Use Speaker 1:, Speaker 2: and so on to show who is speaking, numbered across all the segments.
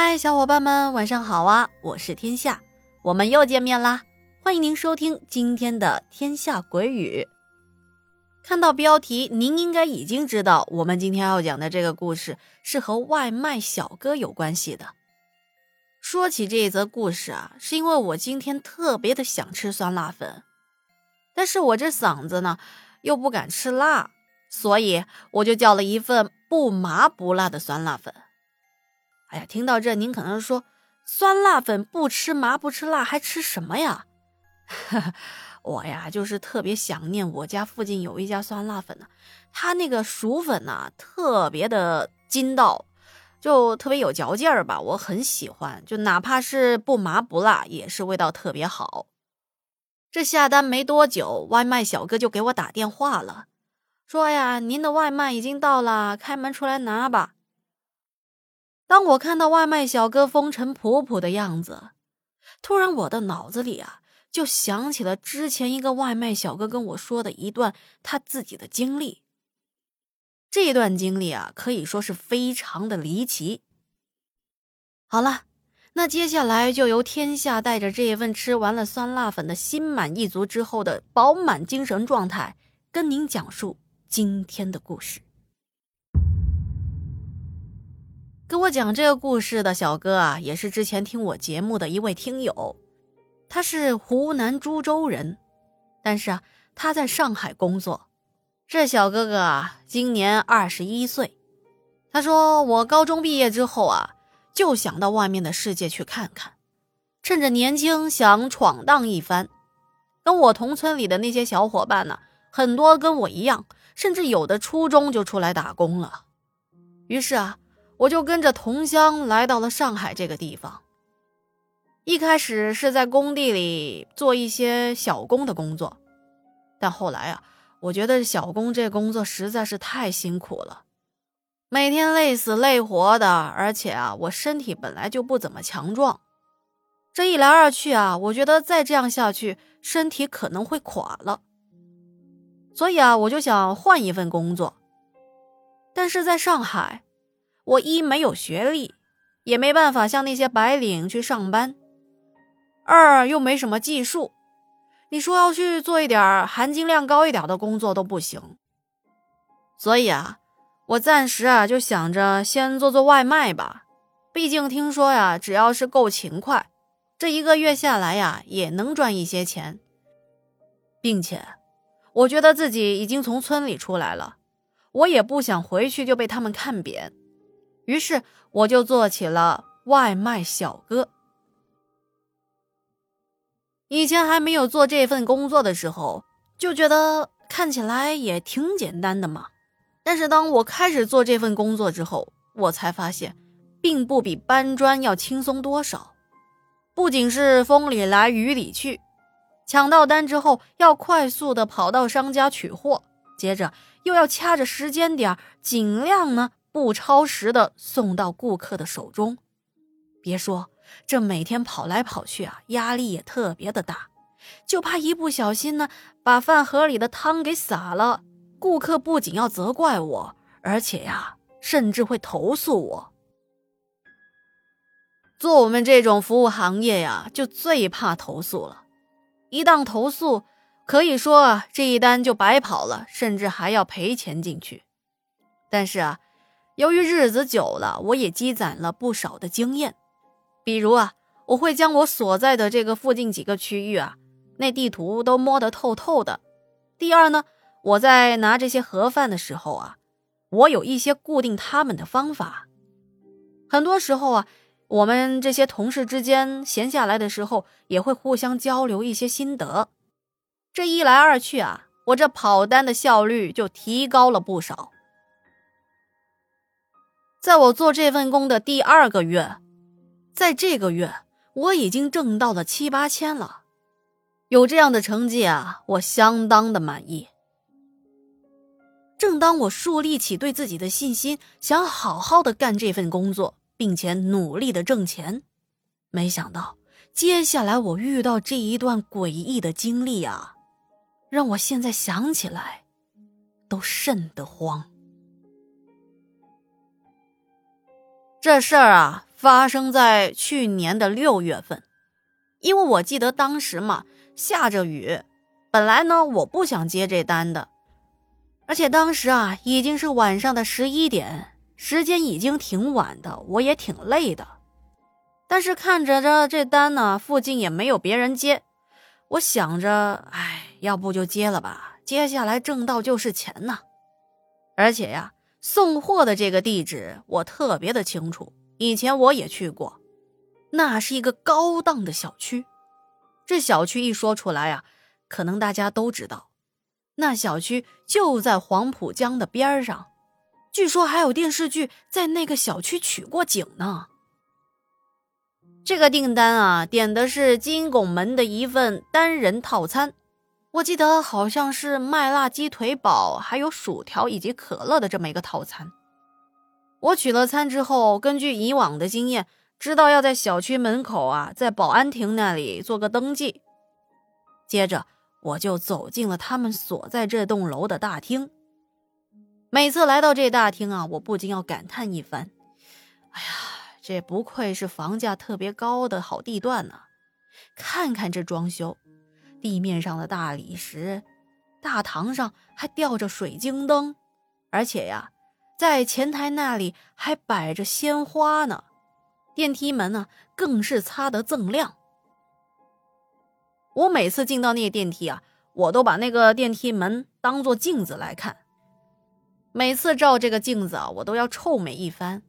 Speaker 1: 嗨，小伙伴们，晚上好啊！我是天下，我们又见面啦！欢迎您收听今天的《天下鬼语》。看到标题，您应该已经知道，我们今天要讲的这个故事是和外卖小哥有关系的。说起这一则故事啊，是因为我今天特别的想吃酸辣粉，但是我这嗓子呢又不敢吃辣，所以我就叫了一份不麻不辣的酸辣粉。哎呀，听到这，您可能说，酸辣粉不吃麻不吃辣，还吃什么呀？我呀，就是特别想念我家附近有一家酸辣粉呢，它那个薯粉呢，特别的筋道，就特别有嚼劲儿吧，我很喜欢。就哪怕是不麻不辣，也是味道特别好。这下单没多久，外卖小哥就给我打电话了，说呀，您的外卖已经到了，开门出来拿吧。当我看到外卖小哥风尘仆仆的样子，突然我的脑子里啊，就想起了之前一个外卖小哥跟我说的一段他自己的经历。这段经历啊，可以说是非常的离奇。好了，那接下来就由天下带着这一份吃完了酸辣粉的心满意足之后的饱满精神状态，跟您讲述今天的故事。跟我讲这个故事的小哥啊，也是之前听我节目的一位听友，他是湖南株洲人，但是啊，他在上海工作。这小哥哥啊，今年二十一岁。他说：“我高中毕业之后啊，就想到外面的世界去看看，趁着年轻想闯荡一番。跟我同村里的那些小伙伴呢，很多跟我一样，甚至有的初中就出来打工了。于是啊。”我就跟着同乡来到了上海这个地方。一开始是在工地里做一些小工的工作，但后来啊，我觉得小工这工作实在是太辛苦了，每天累死累活的，而且啊，我身体本来就不怎么强壮，这一来二去啊，我觉得再这样下去，身体可能会垮了。所以啊，我就想换一份工作，但是在上海。我一没有学历，也没办法像那些白领去上班；二又没什么技术，你说要去做一点含金量高一点的工作都不行。所以啊，我暂时啊就想着先做做外卖吧。毕竟听说呀，只要是够勤快，这一个月下来呀也能赚一些钱，并且我觉得自己已经从村里出来了，我也不想回去就被他们看扁。于是我就做起了外卖小哥。以前还没有做这份工作的时候，就觉得看起来也挺简单的嘛。但是当我开始做这份工作之后，我才发现，并不比搬砖要轻松多少。不仅是风里来雨里去，抢到单之后要快速的跑到商家取货，接着又要掐着时间点，尽量呢。不超时的送到顾客的手中，别说这每天跑来跑去啊，压力也特别的大，就怕一不小心呢，把饭盒里的汤给洒了，顾客不仅要责怪我，而且呀，甚至会投诉我。做我们这种服务行业呀，就最怕投诉了，一旦投诉，可以说啊，这一单就白跑了，甚至还要赔钱进去。但是啊。由于日子久了，我也积攒了不少的经验。比如啊，我会将我所在的这个附近几个区域啊，那地图都摸得透透的。第二呢，我在拿这些盒饭的时候啊，我有一些固定他们的方法。很多时候啊，我们这些同事之间闲下来的时候，也会互相交流一些心得。这一来二去啊，我这跑单的效率就提高了不少。在我做这份工的第二个月，在这个月我已经挣到了七八千了，有这样的成绩啊，我相当的满意。正当我树立起对自己的信心，想好好的干这份工作，并且努力的挣钱，没想到接下来我遇到这一段诡异的经历啊，让我现在想起来都瘆得慌。这事儿啊，发生在去年的六月份，因为我记得当时嘛下着雨，本来呢我不想接这单的，而且当时啊已经是晚上的十一点，时间已经挺晚的，我也挺累的。但是看着这这单呢，附近也没有别人接，我想着，哎，要不就接了吧，接下来挣到就是钱呐。而且呀，送货的这个地址我特别的清楚。以前我也去过，那是一个高档的小区。这小区一说出来啊，可能大家都知道，那小区就在黄浦江的边上，据说还有电视剧在那个小区取过景呢。这个订单啊，点的是金拱门的一份单人套餐，我记得好像是麦辣鸡腿堡，还有薯条以及可乐的这么一个套餐。我取了餐之后，根据以往的经验，知道要在小区门口啊，在保安亭那里做个登记。接着，我就走进了他们所在这栋楼的大厅。每次来到这大厅啊，我不禁要感叹一番：“哎呀，这不愧是房价特别高的好地段呢！看看这装修，地面上的大理石，大堂上还吊着水晶灯，而且呀。”在前台那里还摆着鲜花呢，电梯门呢更是擦得锃亮。我每次进到那个电梯啊，我都把那个电梯门当做镜子来看。每次照这个镜子啊，我都要臭美一番。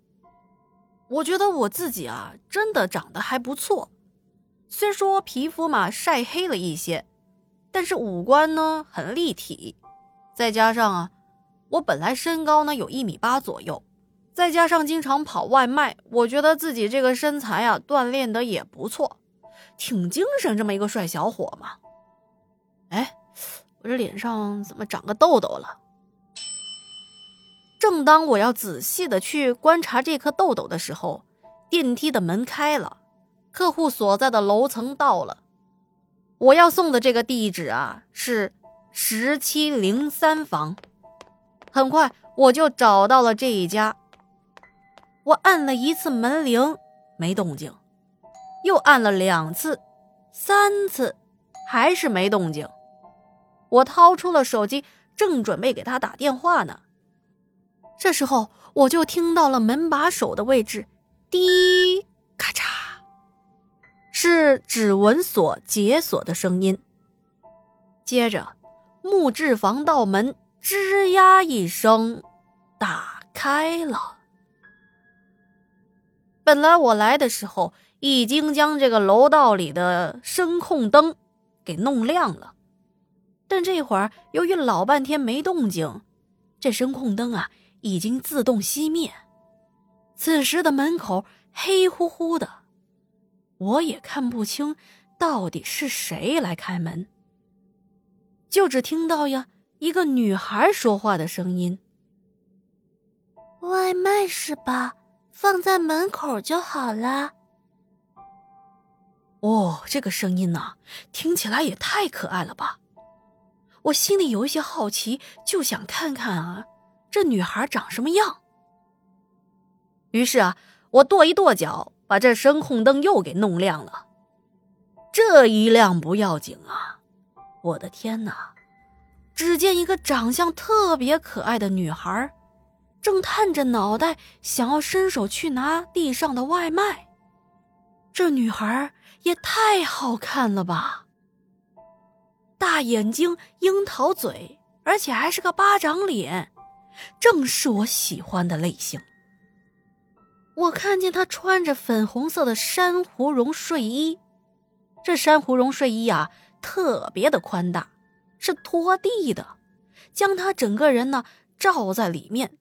Speaker 1: 我觉得我自己啊，真的长得还不错，虽说皮肤嘛晒黑了一些，但是五官呢很立体，再加上啊。我本来身高呢有一米八左右，再加上经常跑外卖，我觉得自己这个身材啊锻炼的也不错，挺精神这么一个帅小伙嘛。哎，我这脸上怎么长个痘痘了？正当我要仔细的去观察这颗痘痘的时候，电梯的门开了，客户所在的楼层到了。我要送的这个地址啊是十七零三房。很快我就找到了这一家。我按了一次门铃，没动静；又按了两次、三次，还是没动静。我掏出了手机，正准备给他打电话呢。这时候，我就听到了门把手的位置“滴咔嚓”，是指纹锁解锁的声音。接着，木质防盗门。吱呀一声，打开了。本来我来的时候已经将这个楼道里的声控灯给弄亮了，但这会儿由于老半天没动静，这声控灯啊已经自动熄灭。此时的门口黑乎乎的，我也看不清到底是谁来开门，就只听到呀。一个女孩说话的声音：“
Speaker 2: 外卖是吧？放在门口就好了。”
Speaker 1: 哦，这个声音呢，听起来也太可爱了吧！我心里有一些好奇，就想看看啊，这女孩长什么样。于是啊，我跺一跺脚，把这声控灯又给弄亮了。这一亮不要紧啊，我的天哪！只见一个长相特别可爱的女孩，正探着脑袋想要伸手去拿地上的外卖。这女孩也太好看了吧！大眼睛、樱桃嘴，而且还是个巴掌脸，正是我喜欢的类型。我看见他穿着粉红色的珊瑚绒睡衣，这珊瑚绒睡衣啊，特别的宽大。是拖地的，将他整个人呢罩在里面。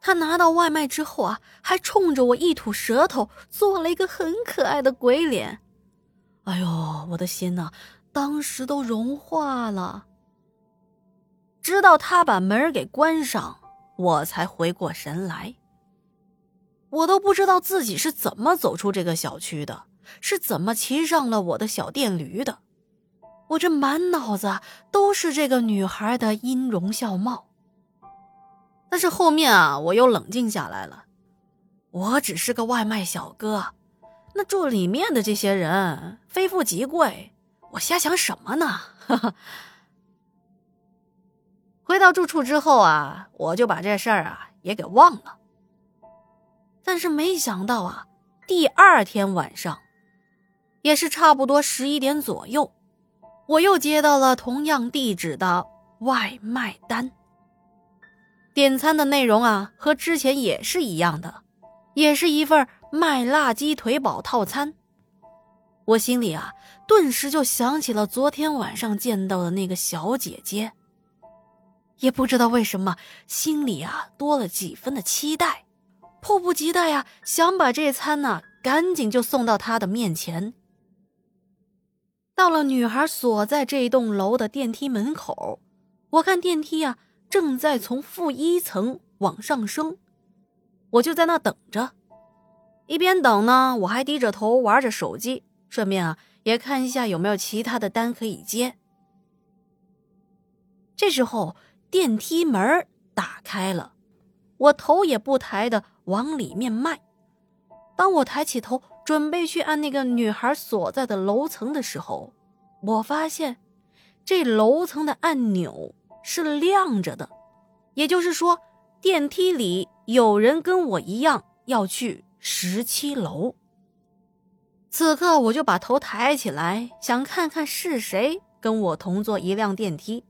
Speaker 1: 他拿到外卖之后啊，还冲着我一吐舌头，做了一个很可爱的鬼脸。哎呦，我的心呐，当时都融化了。直到他把门给关上，我才回过神来。我都不知道自己是怎么走出这个小区的，是怎么骑上了我的小电驴的。我这满脑子都是这个女孩的音容笑貌，但是后面啊，我又冷静下来了。我只是个外卖小哥，那住里面的这些人非富即贵，我瞎想什么呢？回到住处之后啊，我就把这事儿啊也给忘了。但是没想到啊，第二天晚上，也是差不多十一点左右，我又接到了同样地址的外卖单。点餐的内容啊，和之前也是一样的，也是一份麦辣鸡腿堡套餐。我心里啊，顿时就想起了昨天晚上见到的那个小姐姐。也不知道为什么，心里啊多了几分的期待，迫不及待呀，想把这餐呢赶紧就送到她的面前。到了女孩所在这栋楼的电梯门口，我看电梯啊。正在从负一层往上升，我就在那等着。一边等呢，我还低着头玩着手机，顺便啊也看一下有没有其他的单可以接。这时候电梯门打开了，我头也不抬的往里面迈。当我抬起头准备去按那个女孩所在的楼层的时候，我发现这楼层的按钮。是亮着的，也就是说，电梯里有人跟我一样要去十七楼。此刻，我就把头抬起来，想看看是谁跟我同坐一辆电梯。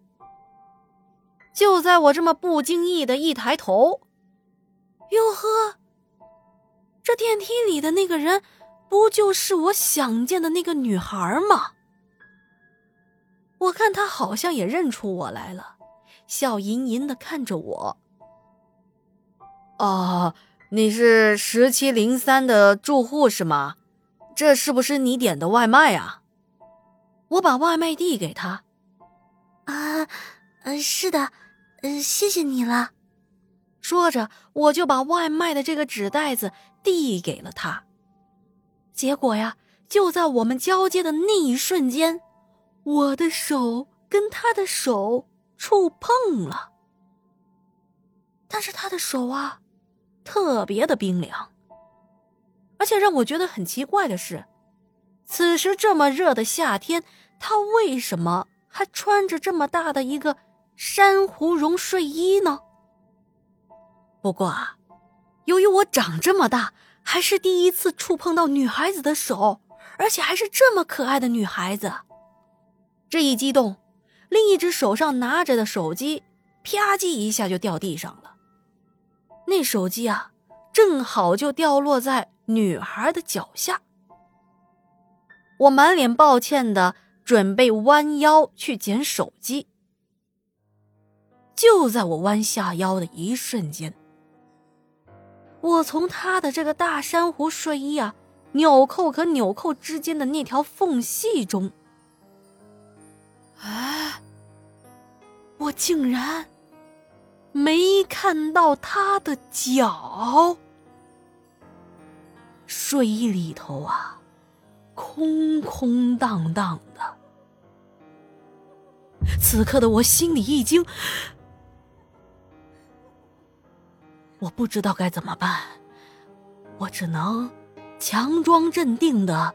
Speaker 1: 就在我这么不经意的一抬头，哟呵，这电梯里的那个人，不就是我想见的那个女孩吗？我看她好像也认出我来了。笑吟吟的看着我。哦，你是十七零三的住户是吗？这是不是你点的外卖啊？我把外卖递给他。
Speaker 2: 啊，嗯，是的，嗯，谢谢你了。
Speaker 1: 说着，我就把外卖的这个纸袋子递给了他。结果呀，就在我们交接的那一瞬间，我的手跟他的手。触碰了，但是他的手啊，特别的冰凉。而且让我觉得很奇怪的是，此时这么热的夏天，他为什么还穿着这么大的一个珊瑚绒睡衣呢？不过啊，由于我长这么大，还是第一次触碰到女孩子的手，而且还是这么可爱的女孩子，这一激动。另一只手上拿着的手机，啪叽一下就掉地上了。那手机啊，正好就掉落在女孩的脚下。我满脸抱歉的准备弯腰去捡手机，就在我弯下腰的一瞬间，我从他的这个大珊瑚睡衣啊纽扣和纽扣之间的那条缝隙中，哎。我竟然没看到他的脚，睡衣里头啊，空空荡荡的。此刻的我心里一惊，我不知道该怎么办，我只能强装镇定的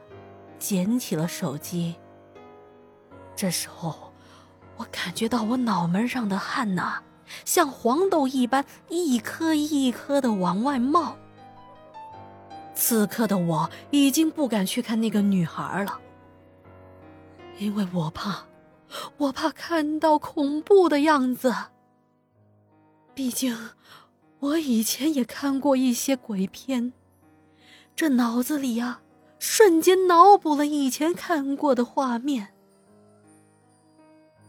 Speaker 1: 捡起了手机。这时候。我感觉到我脑门上的汗呐，像黄豆一般一颗一颗的往外冒。此刻的我已经不敢去看那个女孩了，因为我怕，我怕看到恐怖的样子。毕竟，我以前也看过一些鬼片，这脑子里啊，瞬间脑补了以前看过的画面。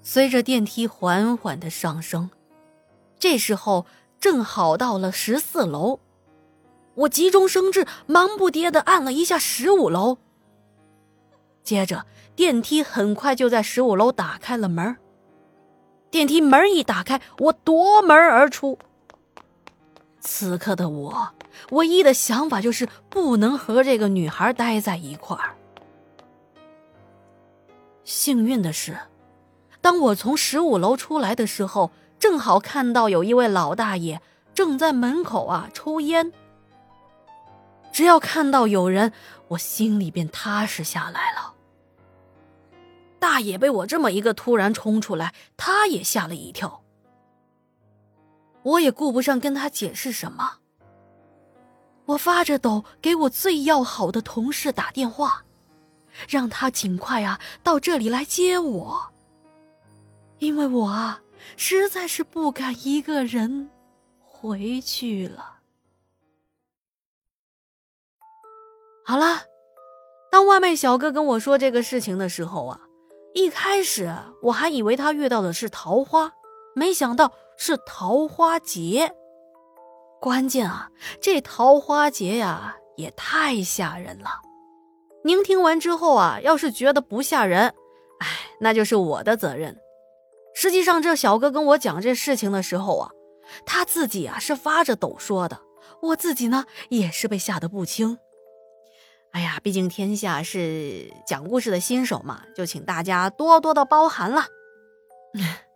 Speaker 1: 随着电梯缓缓的上升，这时候正好到了十四楼，我急中生智，忙不迭的按了一下十五楼。接着电梯很快就在十五楼打开了门。电梯门一打开，我夺门而出。此刻的我，唯一的想法就是不能和这个女孩待在一块儿。幸运的是。当我从十五楼出来的时候，正好看到有一位老大爷正在门口啊抽烟。只要看到有人，我心里便踏实下来了。大爷被我这么一个突然冲出来，他也吓了一跳。我也顾不上跟他解释什么，我发着抖给我最要好的同事打电话，让他尽快啊到这里来接我，因为我啊实在是不敢一个人回去了。好了，当外卖小哥跟我说这个事情的时候啊，一开始我还以为他遇到的是桃花，没想到。是桃花劫，关键啊，这桃花劫呀也太吓人了。您听完之后啊，要是觉得不吓人，哎，那就是我的责任。实际上，这小哥跟我讲这事情的时候啊，他自己啊是发着抖说的，我自己呢也是被吓得不轻。哎呀，毕竟天下是讲故事的新手嘛，就请大家多多的包涵了。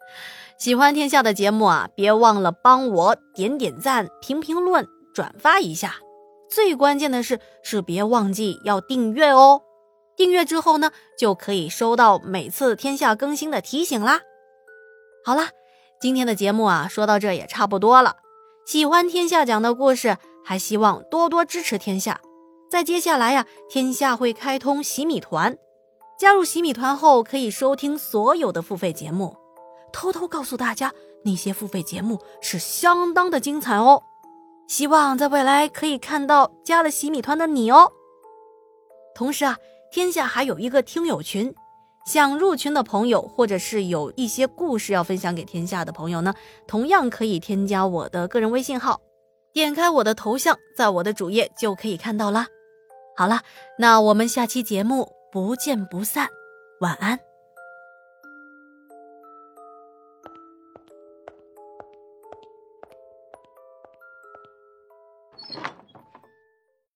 Speaker 1: 喜欢天下的节目啊，别忘了帮我点点赞、评评论、转发一下。最关键的是，是别忘记要订阅哦。订阅之后呢，就可以收到每次天下更新的提醒啦。好了，今天的节目啊，说到这也差不多了。喜欢天下讲的故事，还希望多多支持天下。在接下来呀，天下会开通洗米团，加入洗米团后可以收听所有的付费节目。偷偷告诉大家，那些付费节目是相当的精彩哦。希望在未来可以看到加了洗米团的你哦。同时啊，天下还有一个听友群，想入群的朋友，或者是有一些故事要分享给天下的朋友呢，同样可以添加我的个人微信号，点开我的头像，在我的主页就可以看到啦。好了，那我们下期节目不见不散，晚安。